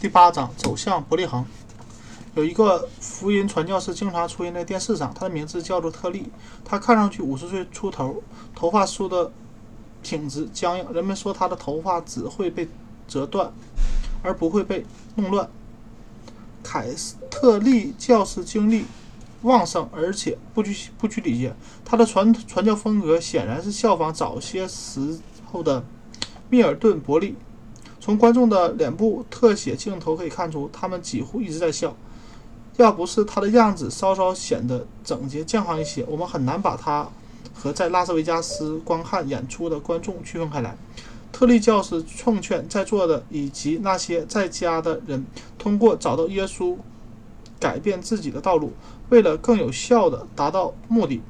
第八章走向伯利恒。有一个福音传教士经常出现在电视上，他的名字叫做特利。他看上去五十岁出头，头发梳得挺直僵硬。人们说他的头发只会被折断，而不会被弄乱。凯斯特利教士精力旺盛，而且不拘不拘礼节。他的传传教风格显然是效仿早些时候的密尔顿·伯利。从观众的脸部特写镜头可以看出，他们几乎一直在笑。要不是他的样子稍稍显得整洁健康一些，我们很难把他和在拉斯维加斯观看演出的观众区分开来。特利教师奉劝在座的以及那些在家的人，通过找到耶稣，改变自己的道路，为了更有效地达到目的。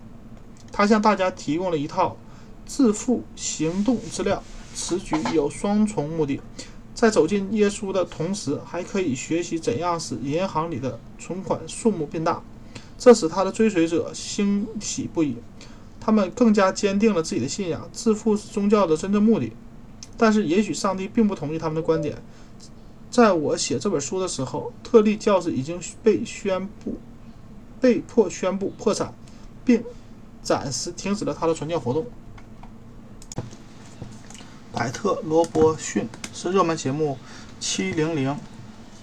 他向大家提供了一套致富行动资料，此举有双重目的。在走进耶稣的同时，还可以学习怎样使银行里的存款数目变大，这使他的追随者欣喜不已。他们更加坚定了自己的信仰，致富是宗教的真正目的。但是，也许上帝并不同意他们的观点。在我写这本书的时候，特利教士已经被宣布被迫宣布破产，并暂时停止了他的传教活动。百特·罗伯逊是热门节目《七零零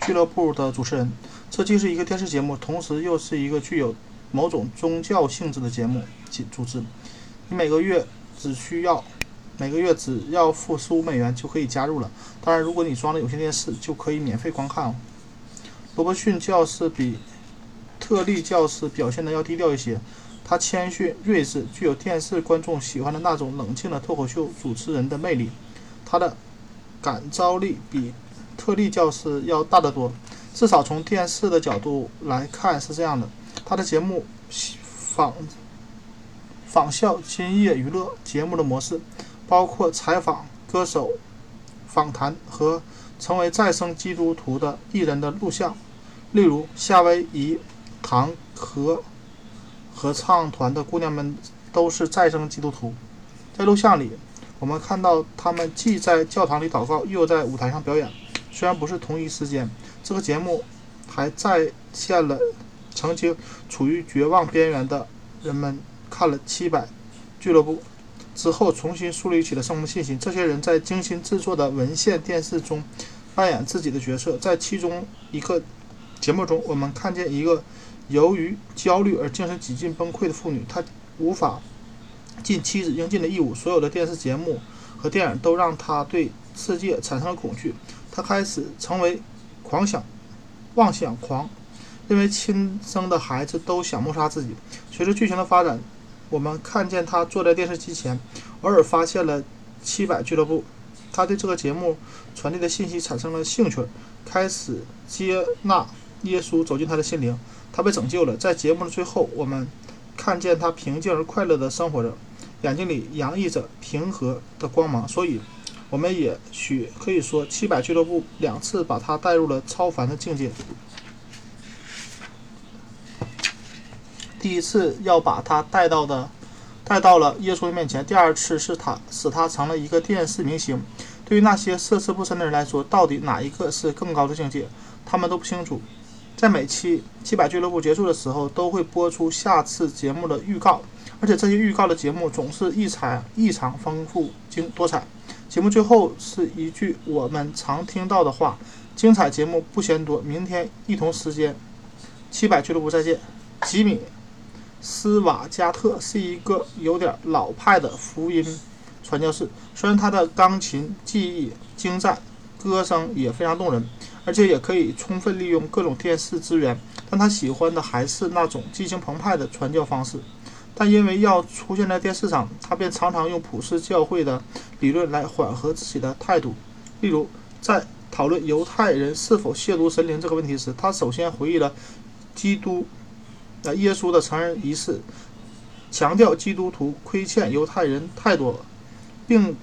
俱乐部》的主持人。这既是一个电视节目，同时又是一个具有某种宗教性质的节目及组织。你每个月只需要每个月只要付十五美元就可以加入了。当然，如果你装了有线电视，就可以免费观看哦。罗伯逊教士比特利教士表现的要低调一些。他谦逊睿智，具有电视观众喜欢的那种冷静的脱口秀主持人的魅力。他的感召力比特利教师要大得多，至少从电视的角度来看是这样的。他的节目仿仿效今夜娱乐节目的模式，包括采访歌手、访谈和成为再生基督徒的艺人的录像，例如夏威夷唐和。合唱团的姑娘们都是再生基督徒。在录像里，我们看到他们既在教堂里祷告，又在舞台上表演。虽然不是同一时间，这个节目还再现了曾经处于绝望边缘的人们看了《七百俱乐部》之后重新树立起了生命信心。这些人在精心制作的文献电视中扮演自己的角色。在其中一个节目中，我们看见一个。由于焦虑而精神几近崩溃的妇女，她无法尽妻子应尽的义务。所有的电视节目和电影都让她对世界产生了恐惧。她开始成为狂想、妄想狂，认为亲生的孩子都想谋杀自己。随着剧情的发展，我们看见她坐在电视机前，偶尔发现了《七百俱乐部》。她对这个节目传递的信息产生了兴趣，开始接纳耶稣走进她的心灵。他被拯救了。在节目的最后，我们看见他平静而快乐的生活着，眼睛里洋溢着平和的光芒。所以，我们也许可以说，七百俱乐部两次把他带入了超凡的境界。第一次要把他带到的，带到了耶稣的面前；第二次是他使他成了一个电视明星。对于那些涉世不深的人来说，到底哪一个是更高的境界，他们都不清楚。在每期《七百俱乐部》结束的时候，都会播出下次节目的预告，而且这些预告的节目总是异常异常丰富、精多彩。节目最后是一句我们常听到的话：“精彩节目不嫌多，明天一同时间，七百俱乐部再见。”吉米·斯瓦加特是一个有点老派的福音传教士，虽然他的钢琴技艺精湛，歌声也非常动人。而且也可以充分利用各种电视资源，但他喜欢的还是那种激情澎湃的传教方式。但因为要出现在电视上，他便常常用普世教会的理论来缓和自己的态度。例如，在讨论犹太人是否亵渎神灵这个问题时，他首先回忆了基督、呃耶稣的成人仪式，强调基督徒亏欠犹太人太多了，并。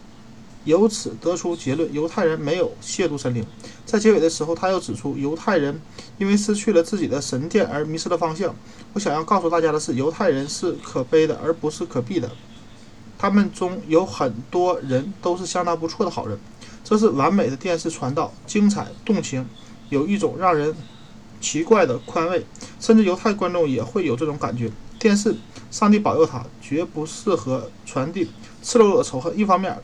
由此得出结论：犹太人没有亵渎神灵。在结尾的时候，他又指出，犹太人因为失去了自己的神殿而迷失了方向。我想要告诉大家的是，犹太人是可悲的，而不是可避的。他们中有很多人都是相当不错的好人。这是完美的电视传道，精彩动情，有一种让人奇怪的宽慰，甚至犹太观众也会有这种感觉。电视，上帝保佑他，绝不适合传递赤裸裸的仇恨。一方面，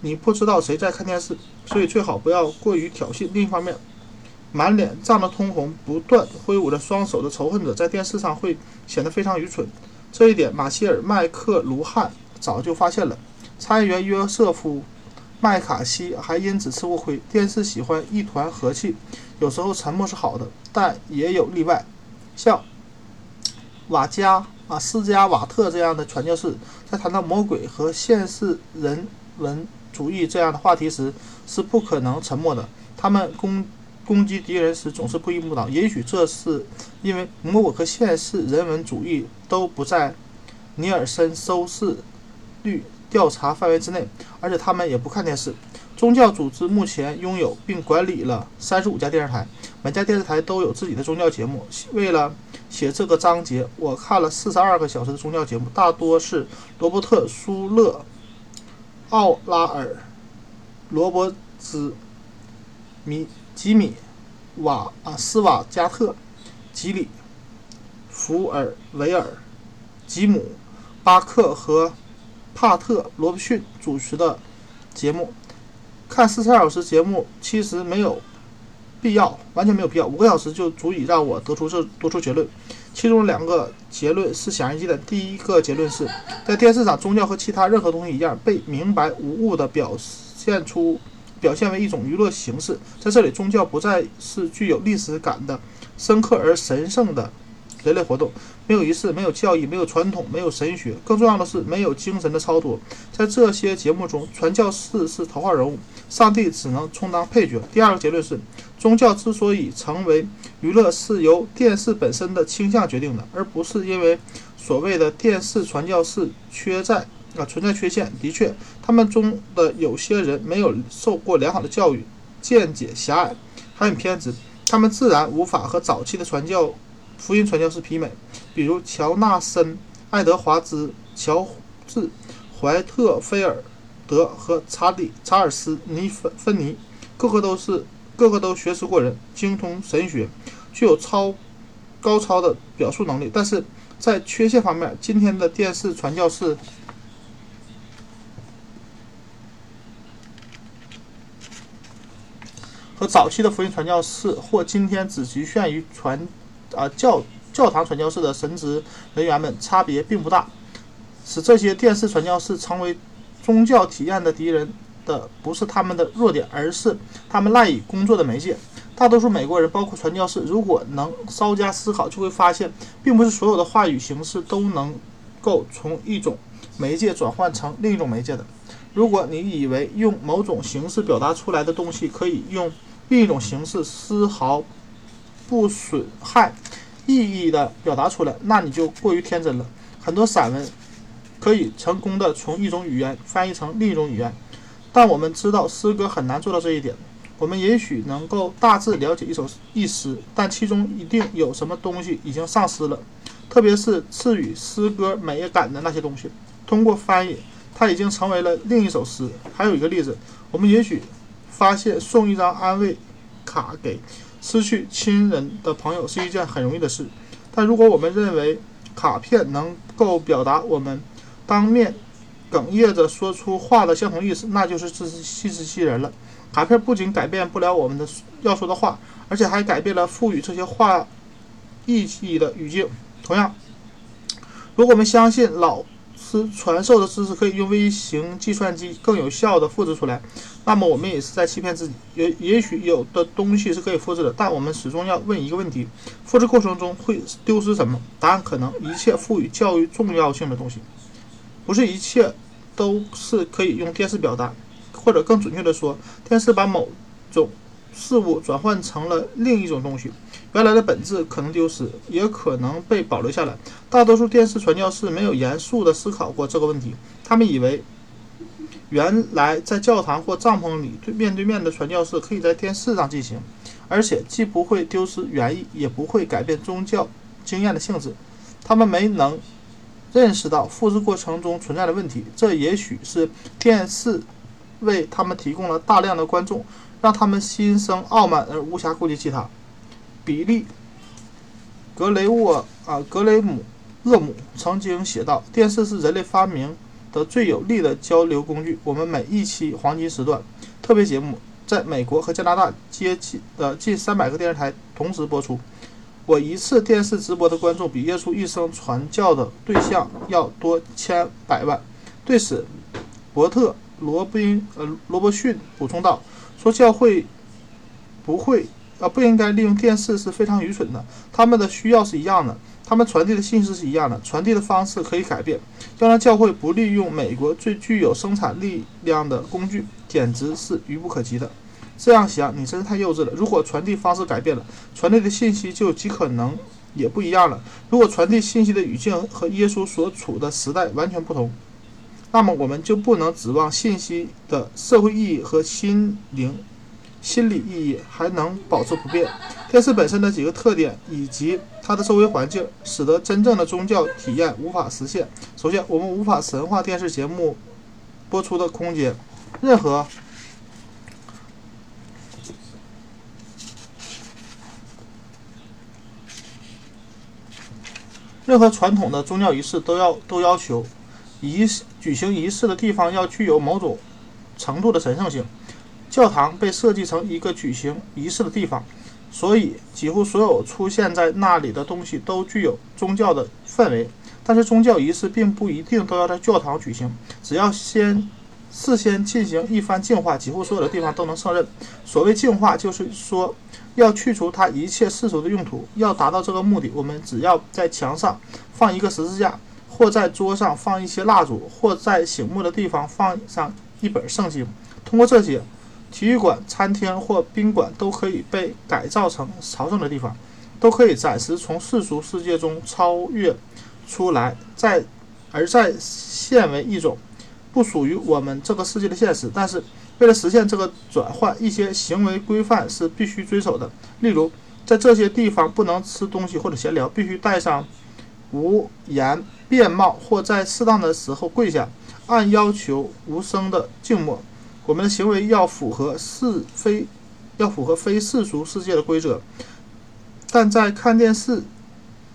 你不知道谁在看电视，所以最好不要过于挑衅；另一方面，满脸涨得通红、不断挥舞着双手的仇恨者在电视上会显得非常愚蠢。这一点，马歇尔·麦克卢汉早就发现了。参议员约瑟夫·麦卡锡还因此吃过亏。电视喜欢一团和气，有时候沉默是好的，但也有例外，像瓦加。啊，斯加瓦特这样的传教士在谈到魔鬼和现世人文主义这样的话题时是不可能沉默的。他们攻攻击敌人时总是不依不挠。也许这是因为魔鬼和现世人文主义都不在尼尔森收视率调查范围之内，而且他们也不看电视。宗教组织目前拥有并管理了三十五家电视台，每家电视台都有自己的宗教节目。为了写这个章节，我看了四十二个小时的宗教节目，大多是罗伯特·舒勒、奥拉尔、罗伯兹、米吉米、瓦啊斯瓦加特、吉里、福尔维尔、吉姆、巴克和帕特·罗伯逊主持的节目。看四十二小时节目其实没有必要，完全没有必要。五个小时就足以让我得出这得出结论。其中两个结论是显而易见的。第一个结论是在电视上，宗教和其他任何东西一样，被明白无误地表现出表现为一种娱乐形式。在这里，宗教不再是具有历史感的、深刻而神圣的。人类活动没有仪式，没有教义，没有传统，没有神学。更重要的是，没有精神的超脱。在这些节目中，传教士是头号人物，上帝只能充当配角。第二个结论是，宗教之所以成为娱乐，是由电视本身的倾向决定的，而不是因为所谓的电视传教士缺在啊存在缺陷。的确，他们中的有些人没有受过良好的教育，见解狭隘，还很偏执，他们自然无法和早期的传教。福音传教士媲美，比如乔纳森、爱德华兹、乔治、怀特菲尔德和查理查尔斯尼芬芬尼，个个都是个个都学识过人，精通神学，具有超高超的表述能力。但是在缺陷方面，今天的电视传教士和早期的福音传教士，或今天只局限于传。啊，教教堂传教士的神职人员们差别并不大，使这些电视传教士成为宗教体验的敌人的不是他们的弱点，而是他们赖以工作的媒介。大多数美国人，包括传教士，如果能稍加思考，就会发现，并不是所有的话语形式都能够从一种媒介转换成另一种媒介的。如果你以为用某种形式表达出来的东西可以用另一种形式丝毫。不损害意义的表达出来，那你就过于天真了。很多散文可以成功的从一种语言翻译成另一种语言，但我们知道诗歌很难做到这一点。我们也许能够大致了解一首一诗，但其中一定有什么东西已经丧失了，特别是赐予诗歌美感的那些东西。通过翻译，它已经成为了另一首诗。还有一个例子，我们也许发现送一张安慰卡给。失去亲人的朋友是一件很容易的事，但如果我们认为卡片能够表达我们当面哽咽着说出话的相同意思，那就是自欺欺人了。卡片不仅改变不了我们的要说的话，而且还改变了赋予这些话意义的语境。同样，如果我们相信老。师传授的知识可以用微型计算机更有效地复制出来，那么我们也是在欺骗自己。也也许有的东西是可以复制的，但我们始终要问一个问题：复制过程中会丢失什么？答案可能一切赋予教育重要性的东西，不是一切都是可以用电视表达，或者更准确地说，电视把某种。事物转换成了另一种东西，原来的本质可能丢失，也可能被保留下来。大多数电视传教士没有严肃地思考过这个问题，他们以为原来在教堂或帐篷里对面对面的传教士可以在电视上进行，而且既不会丢失原意，也不会改变宗教经验的性质。他们没能认识到复制过程中存在的问题，这也许是电视为他们提供了大量的观众。让他们心生傲慢而无暇顾及其他。比利·格雷沃啊格雷姆厄姆曾经写道：“电视是人类发明的最有力的交流工具。我们每一期黄金时段特别节目，在美国和加拿大接近的近三百个电视台同时播出。我一次电视直播的观众比耶稣一生传教的对象要多千百万。”对此，伯特·罗宾呃罗伯逊补充道：“说教会不会啊不应该利用电视是非常愚蠢的。他们的需要是一样的，他们传递的信息是一样的，传递的方式可以改变。要让教会不利用美国最具有生产力量的工具，简直是愚不可及的。这样想，你真是太幼稚了。如果传递方式改变了，传递的信息就极可能也不一样了。如果传递信息的语境和耶稣所处的时代完全不同。”那么我们就不能指望信息的社会意义和心灵、心理意义还能保持不变。电视本身的几个特点以及它的周围环境，使得真正的宗教体验无法实现。首先，我们无法神化电视节目播出的空间。任何任何传统的宗教仪式都要都要求。仪式举行仪式的地方要具有某种程度的神圣性。教堂被设计成一个举行仪式的地方，所以几乎所有出现在那里的东西都具有宗教的氛围。但是宗教仪式并不一定都要在教堂举行，只要先事先进行一番净化，几乎所有的地方都能胜任。所谓净化，就是说要去除它一切世俗的用途。要达到这个目的，我们只要在墙上放一个十字架。或在桌上放一些蜡烛，或在醒目的地方放上一本圣经。通过这些，体育馆、餐厅或宾馆都可以被改造成朝圣的地方，都可以暂时从世俗世界中超越出来，在而在现为一种不属于我们这个世界的现实。但是，为了实现这个转换，一些行为规范是必须遵守的。例如，在这些地方不能吃东西或者闲聊，必须戴上无言。便帽或在适当的时候跪下，按要求无声的静默。我们的行为要符合是非，要符合非世俗世界的规则。但在看电视、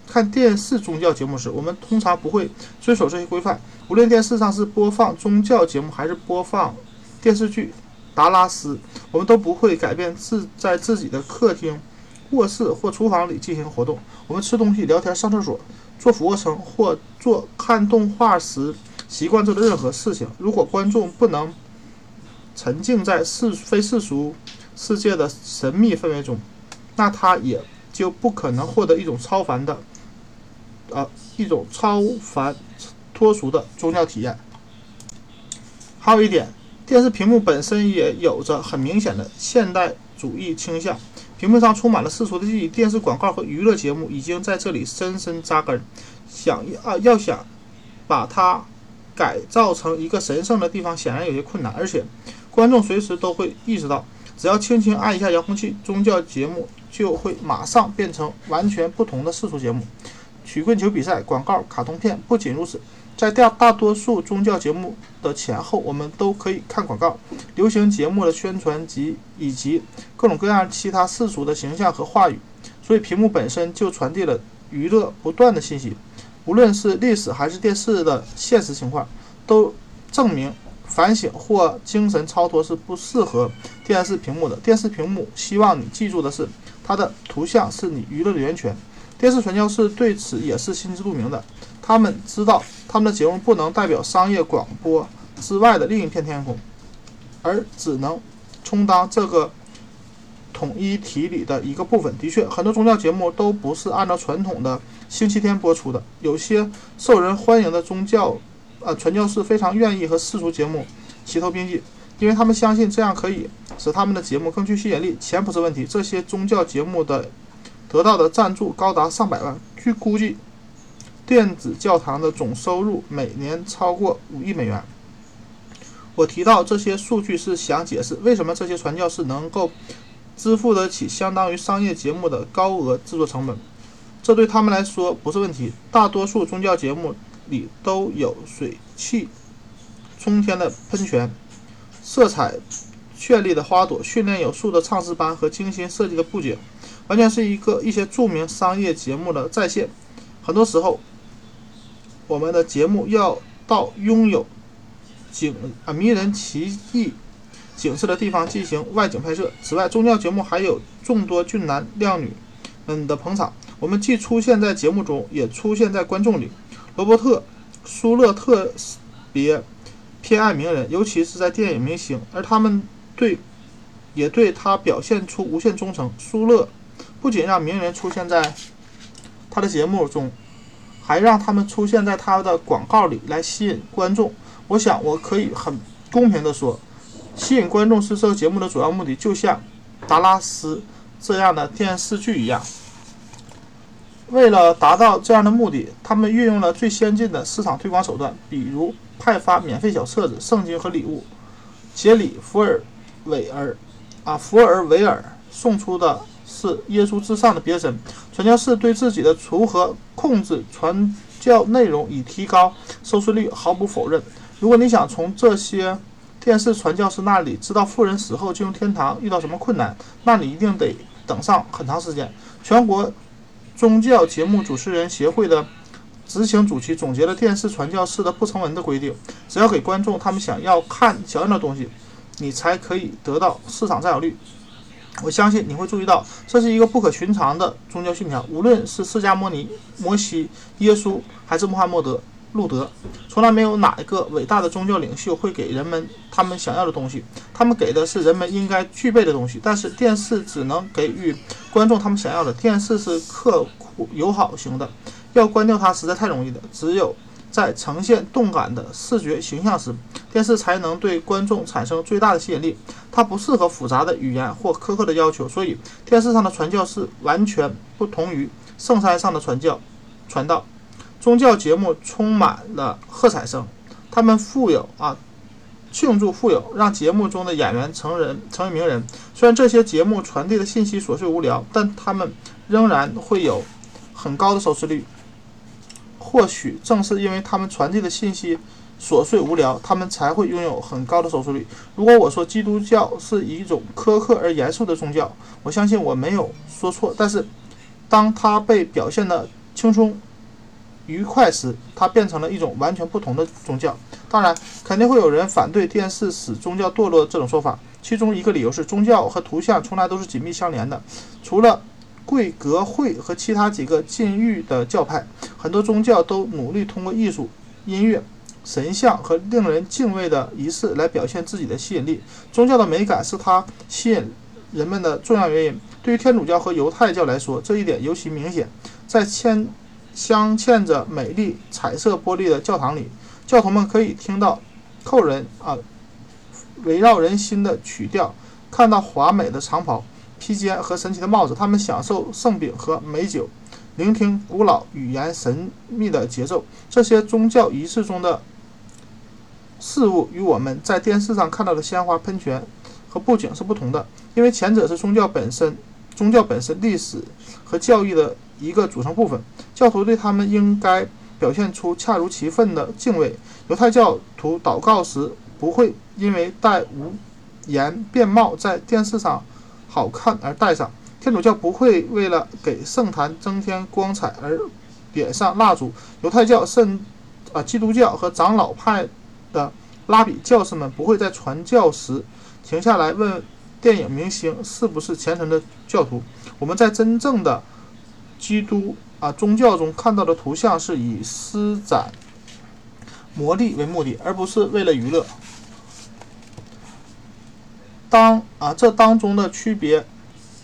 看电视宗教节目时，我们通常不会遵守这些规范。无论电视上是播放宗教节目还是播放电视剧《达拉斯》，我们都不会改变自在自己的客厅、卧室或厨房里进行活动。我们吃东西、聊天、上厕所。做俯卧撑或做看动画时习惯做的任何事情，如果观众不能沉浸在世非世俗世界的神秘氛围中，那他也就不可能获得一种超凡的，呃，一种超凡脱俗的宗教体验。还有一点，电视屏幕本身也有着很明显的现代主义倾向。屏幕上充满了世俗的记忆，电视广告和娱乐节目已经在这里深深扎根。想要啊，要想把它改造成一个神圣的地方，显然有些困难。而且，观众随时都会意识到，只要轻轻按一下遥控器，宗教节目就会马上变成完全不同的世俗节目。曲棍球比赛、广告、卡通片。不仅如此。在大大多数宗教节目的前后，我们都可以看广告、流行节目的宣传及以及各种各样其他世俗的形象和话语。所以，屏幕本身就传递了娱乐不断的信息。无论是历史还是电视的现实情况，都证明反省或精神超脱是不适合电视屏幕的。电视屏幕希望你记住的是，它的图像是你娱乐的源泉。电视传教士对此也是心知肚明的。他们知道，他们的节目不能代表商业广播之外的另一片天空，而只能充当这个统一体里的一个部分。的确，很多宗教节目都不是按照传统的星期天播出的。有些受人欢迎的宗教，呃，传教士非常愿意和世俗节目齐头并进，因为他们相信这样可以使他们的节目更具吸引力。钱不是问题，这些宗教节目的得到的赞助高达上百万，据估计。电子教堂的总收入每年超过五亿美元。我提到这些数据是想解释为什么这些传教士能够支付得起相当于商业节目的高额制作成本。这对他们来说不是问题。大多数宗教节目里都有水汽冲天的喷泉、色彩绚丽的花朵、训练有素的唱诗班和精心设计的布景，完全是一个一些著名商业节目的再现。很多时候，我们的节目要到拥有景啊迷人奇异景色的地方进行外景拍摄。此外，宗教节目还有众多俊男靓女们的捧场。我们既出现在节目中，也出现在观众里。罗伯特·舒勒特别偏爱名人，尤其是在电影明星，而他们对也对他表现出无限忠诚。舒勒不仅让名人出现在他的节目中，还让他们出现在他的广告里来吸引观众。我想，我可以很公平地说，吸引观众是这个节目的主要目的，就像《达拉斯》这样的电视剧一样。为了达到这样的目的，他们运用了最先进的市场推广手段，比如派发免费小册子、圣经和礼物。杰里·福尔韦尔，啊，福尔韦尔送出的是耶稣至上的别针。传教士对自己的如何控制传教内容以提高收视率毫不否认。如果你想从这些电视传教士那里知道富人死后进入天堂遇到什么困难，那你一定得等上很长时间。全国。宗教节目主持人协会的执行主席总结了电视传教士的不成文的规定：只要给观众他们想要看、想要的东西，你才可以得到市场占有率。我相信你会注意到，这是一个不可寻常的宗教信条。无论是释迦牟尼、摩西、耶稣，还是穆罕默德。路德从来没有哪一个伟大的宗教领袖会给人们他们想要的东西，他们给的是人们应该具备的东西。但是电视只能给予观众他们想要的。电视是刻苦友好型的，要关掉它实在太容易了。只有在呈现动感的视觉形象时，电视才能对观众产生最大的吸引力。它不适合复杂的语言或苛刻的要求，所以电视上的传教是完全不同于圣山上的传教传道。宗教节目充满了喝彩声，他们富有啊，庆祝富有，让节目中的演员成人成为名人。虽然这些节目传递的信息琐碎无聊，但他们仍然会有很高的收视率。或许正是因为他们传递的信息琐碎无聊，他们才会拥有很高的收视率。如果我说基督教是一种苛刻而严肃的宗教，我相信我没有说错。但是，当它被表现的轻松。愉快时，它变成了一种完全不同的宗教。当然，肯定会有人反对电视使宗教堕落这种说法。其中一个理由是，宗教和图像从来都是紧密相连的。除了贵格会和其他几个禁欲的教派，很多宗教都努力通过艺术、音乐、神像和令人敬畏的仪式来表现自己的吸引力。宗教的美感是它吸引人们的重要原因。对于天主教和犹太教来说，这一点尤其明显。在嵌镶嵌着美丽彩色玻璃的教堂里，教徒们可以听到扣人啊围绕人心的曲调，看到华美的长袍、披肩和神奇的帽子。他们享受圣饼和美酒，聆听古老语言神秘的节奏。这些宗教仪式中的事物与我们在电视上看到的鲜花、喷泉和布景是不同的，因为前者是宗教本身，宗教本身历史和教育的。一个组成部分，教徒对他们应该表现出恰如其分的敬畏。犹太教徒祷告时不会因为戴无言便帽在电视上好看而戴上；天主教不会为了给圣坛增添光彩而点上蜡烛；犹太教甚啊，基督教和长老派的拉比教士们不会在传教时停下来问电影明星是不是虔诚的教徒。我们在真正的。基督啊，宗教中看到的图像是以施展魔力为目的，而不是为了娱乐。当啊，这当中的区别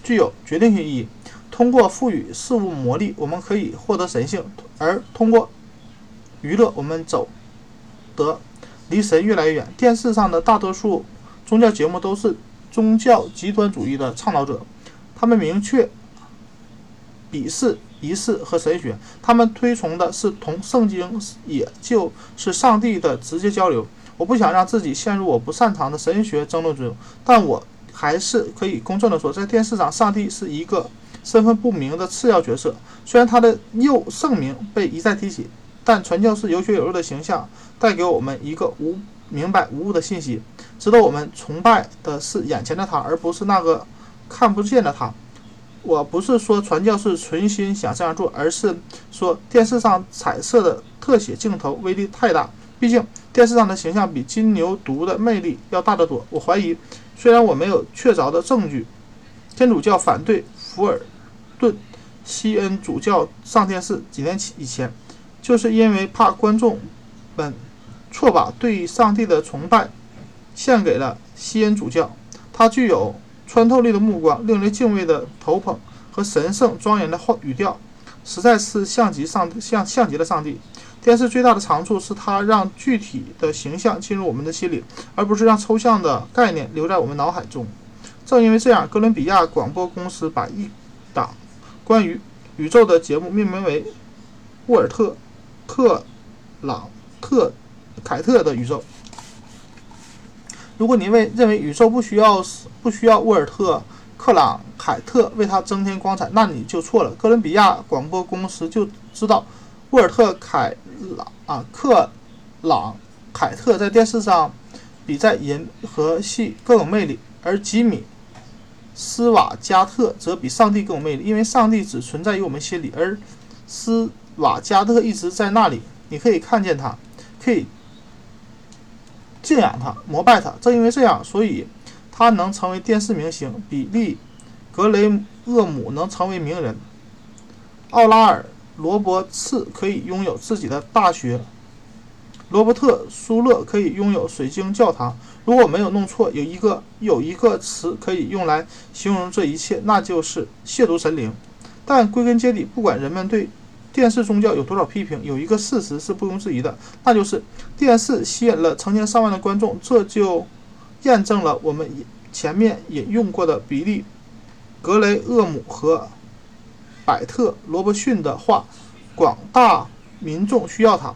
具有决定性意义。通过赋予事物魔力，我们可以获得神性；而通过娱乐，我们走得离神越来越远。电视上的大多数宗教节目都是宗教极端主义的倡导者，他们明确。鄙视仪式和神学，他们推崇的是同圣经，也就是上帝的直接交流。我不想让自己陷入我不擅长的神学争论中，但我还是可以公正地说，在电视上，上帝是一个身份不明的次要角色。虽然他的又圣名被一再提起，但传教士有血有肉的形象带给我们一个无明白无误的信息：值得我们崇拜的是眼前的他，而不是那个看不见的他。我不是说传教士存心想这样做，而是说电视上彩色的特写镜头威力太大。毕竟电视上的形象比金牛犊的魅力要大得多。我怀疑，虽然我没有确凿的证据，天主教反对福尔顿西恩主教上电视几年以前，就是因为怕观众们错把对上帝的崇拜献给了西恩主教。他具有穿透力的目光、令人敬畏的头捧和神圣庄严的话语调，实在是像极上像像极了上帝。电视最大的长处是它让具体的形象进入我们的心里，而不是让抽象的概念留在我们脑海中。正因为这样，哥伦比亚广播公司把一档关于宇宙的节目命名为《沃尔特·克朗特凯特的宇宙》。如果您为认为宇宙不需要不需要沃尔特·克朗凯特为它增添光彩，那你就错了。哥伦比亚广播公司就知道沃尔特·凯。朗啊，克朗凯特在电视上比在银河系更有魅力，而吉米斯瓦加特则比上帝更有魅力，因为上帝只存在于我们心里，而斯瓦加特一直在那里，你可以看见他，可以敬仰他，膜拜他。正因为这样，所以他能成为电视明星。比利格雷厄姆能成为名人，奥拉尔。罗伯茨可以拥有自己的大学，罗伯特舒勒可以拥有水晶教堂。如果没有弄错，有一个有一个词可以用来形容这一切，那就是亵渎神灵。但归根结底，不管人们对电视宗教有多少批评，有一个事实是不容置疑的，那就是电视吸引了成千上万的观众。这就验证了我们前面引用过的比利·格雷厄姆和。百特·罗伯逊的话：“广大民众需要他。”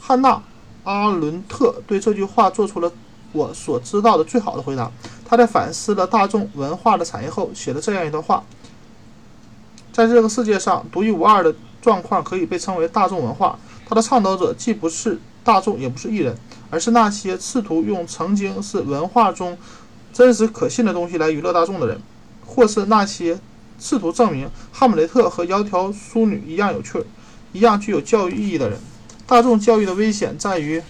汉娜·阿伦特对这句话做出了我所知道的最好的回答。他在反思了大众文化的产业后，写了这样一段话：“在这个世界上，独一无二的状况可以被称为大众文化。它的倡导者既不是大众，也不是艺人，而是那些试图用曾经是文化中真实可信的东西来娱乐大众的人，或是那些。”试图证明《哈姆雷特》和《窈窕淑女》一样有趣、一样具有教育意义的人。大众教育的危险在于，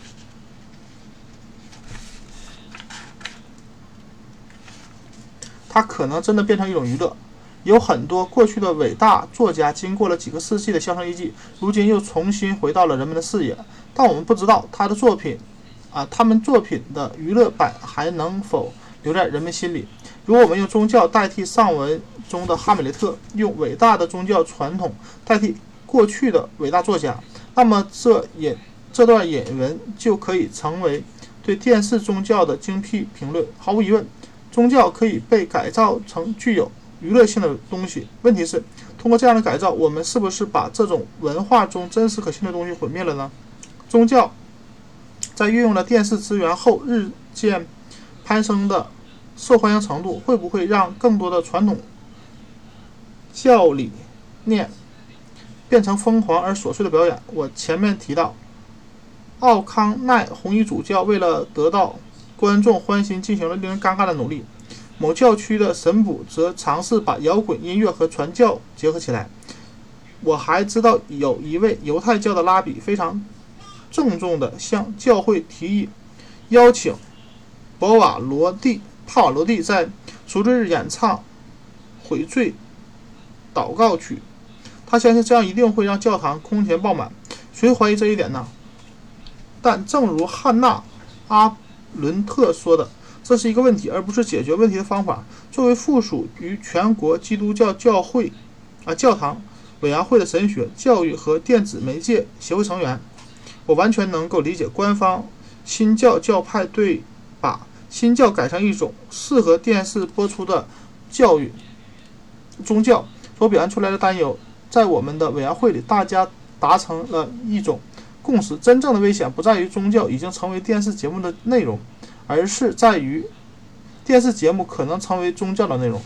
它可能真的变成一种娱乐。有很多过去的伟大作家，经过了几个世纪的销声匿迹，如今又重新回到了人们的视野。但我们不知道他的作品，啊，他们作品的娱乐版还能否留在人们心里。如果我们用宗教代替上文中的哈姆雷特，用伟大的宗教传统代替过去的伟大作家，那么这引这段引文就可以成为对电视宗教的精辟评论。毫无疑问，宗教可以被改造成具有娱乐性的东西。问题是，通过这样的改造，我们是不是把这种文化中真实可信的东西毁灭了呢？宗教在运用了电视资源后日渐攀升的。受欢迎程度会不会让更多的传统教理念变成疯狂而琐碎的表演？我前面提到，奥康奈红衣主教为了得到观众欢心，进行了令人尴尬的努力。某教区的神捕则尝试把摇滚音乐和传教结合起来。我还知道有一位犹太教的拉比非常郑重地向教会提议邀请博瓦罗蒂。帕瓦罗蒂在赎罪日演唱悔罪祷告曲，他相信这样一定会让教堂空前爆满。谁怀疑这一点呢？但正如汉娜·阿伦特说的，这是一个问题，而不是解决问题的方法。作为附属于全国基督教教会啊教堂委员会的神学教育和电子媒介协会成员，我完全能够理解官方新教教派对把。新教改成一种适合电视播出的教育宗教所表现出来的担忧，在我们的委员会里，大家达成了一种共识：真正的危险不在于宗教已经成为电视节目的内容，而是在于电视节目可能成为宗教的内容。